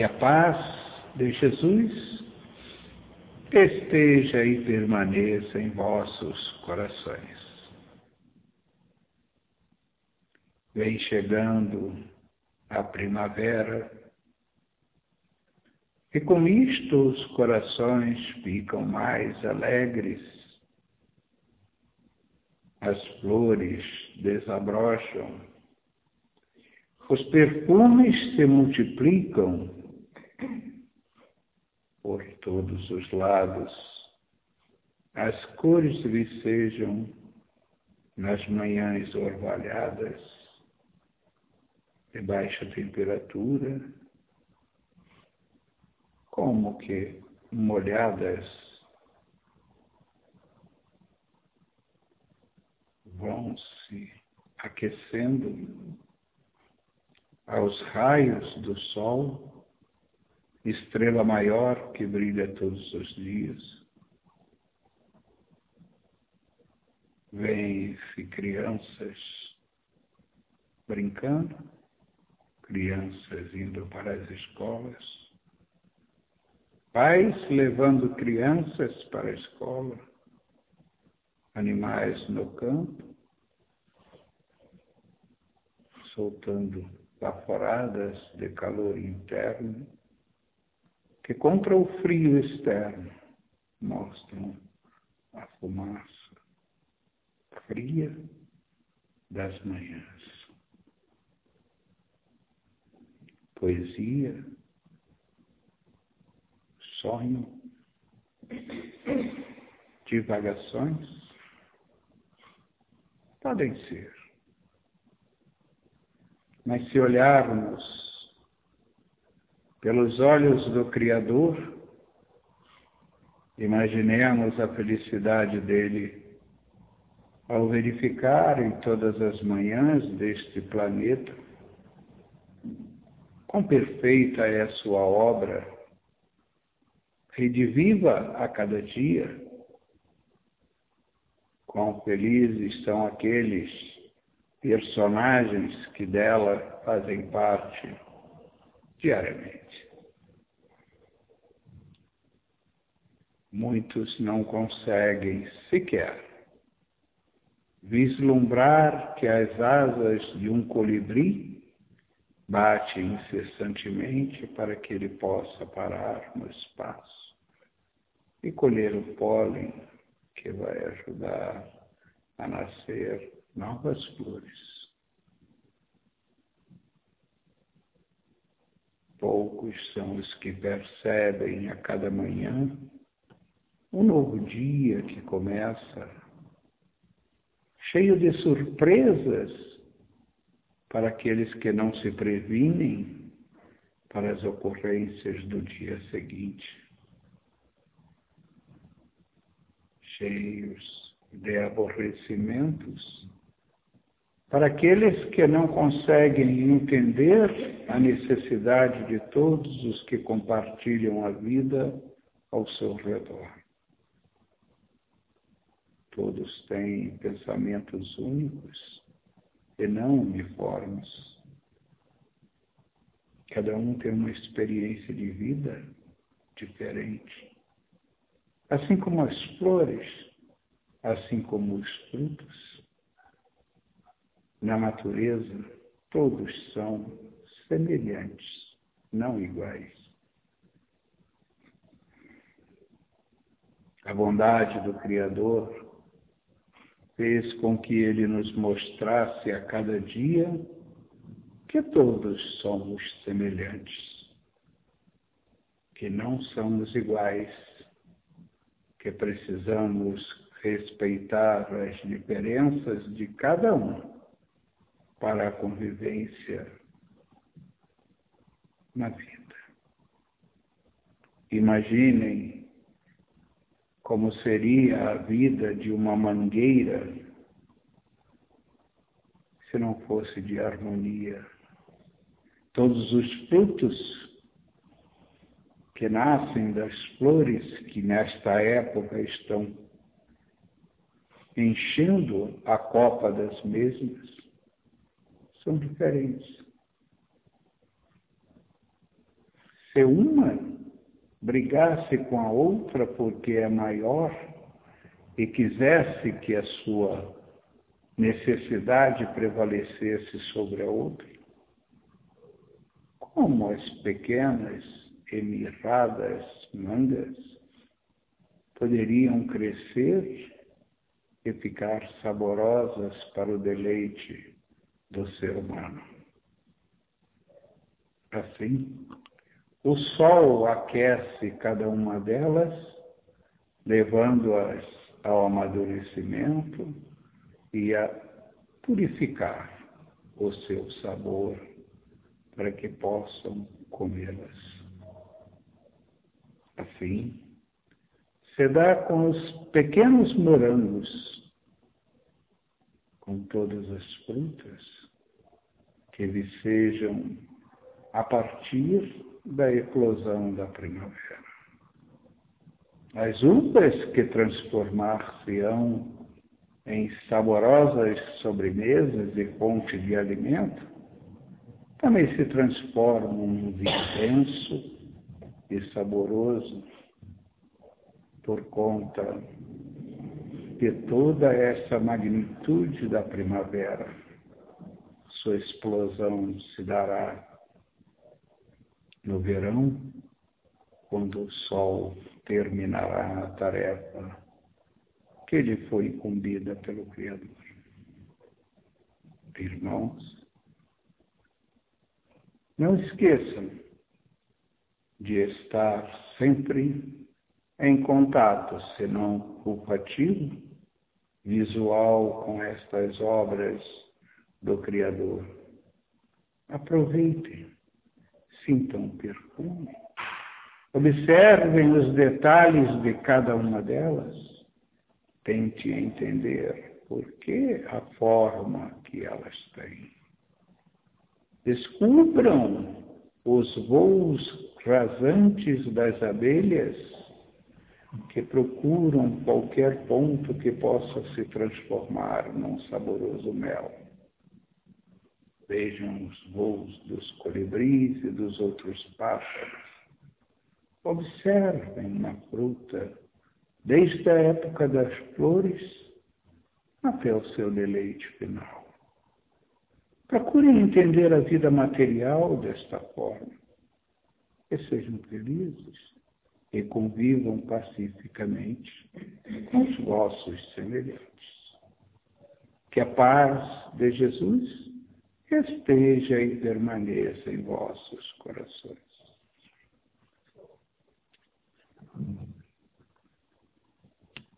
Que a paz de Jesus esteja e permaneça em vossos corações. Vem chegando a primavera, e com isto os corações ficam mais alegres, as flores desabrocham, os perfumes se multiplicam todos os lados, as cores vicejam nas manhãs orvalhadas, de baixa temperatura, como que molhadas vão se aquecendo aos raios do sol, estrela maior que brilha todos os dias. Vêm-se crianças brincando, crianças indo para as escolas, pais levando crianças para a escola, animais no campo, soltando baforadas de calor interno, que contra o frio externo mostram a fumaça fria das manhãs. Poesia, sonho, divagações podem ser. Mas se olharmos pelos olhos do Criador, imaginemos a felicidade dele ao verificar em todas as manhãs deste planeta quão perfeita é a sua obra, rediviva a cada dia, quão felizes são aqueles personagens que dela fazem parte diariamente. Muitos não conseguem sequer vislumbrar que as asas de um colibri batem incessantemente para que ele possa parar no espaço e colher o pólen que vai ajudar a nascer novas flores. Poucos são os que percebem a cada manhã um novo dia que começa, cheio de surpresas para aqueles que não se previnem para as ocorrências do dia seguinte. Cheios de aborrecimentos para aqueles que não conseguem entender a necessidade de todos os que compartilham a vida ao seu redor. Todos têm pensamentos únicos e não uniformes. Cada um tem uma experiência de vida diferente. Assim como as flores, assim como os frutos, na natureza, todos são semelhantes, não iguais. A bondade do Criador fez com que ele nos mostrasse a cada dia que todos somos semelhantes, que não somos iguais, que precisamos respeitar as diferenças de cada um para a convivência na vida. Imaginem como seria a vida de uma mangueira se não fosse de harmonia. Todos os frutos que nascem das flores que nesta época estão enchendo a copa das mesmas, são diferentes. se uma brigasse com a outra porque é maior e quisesse que a sua necessidade prevalecesse sobre a outra, como as pequenas e mirradas mangas poderiam crescer e ficar saborosas para o deleite do ser humano. Assim, o sol aquece cada uma delas, levando-as ao amadurecimento e a purificar o seu sabor para que possam comê-las. Assim, se dá com os pequenos morangos, com todas as frutas que vicejam a partir da eclosão da primavera. As uvas que transformar-se-ão em saborosas sobremesas e fonte de alimento, também se transformam num vinho denso e saboroso por conta de toda essa magnitude da primavera. Sua explosão se dará no verão, quando o sol terminará a tarefa que lhe foi incumbida pelo Criador. Irmãos, não esqueçam de estar sempre em contato, se não culpativo, visual com estas obras do Criador. Aproveitem sintam perfume. Observem os detalhes de cada uma delas. Tente entender por que a forma que elas têm. Descubram os voos rasantes das abelhas que procuram qualquer ponto que possa se transformar num saboroso mel. Vejam os voos dos colibris e dos outros pássaros. Observem na fruta, desde a época das flores até o seu deleite final. Procurem entender a vida material desta forma e sejam felizes e convivam pacificamente com os vossos semelhantes. Que a paz de Jesus esteja e permaneça em vossos corações.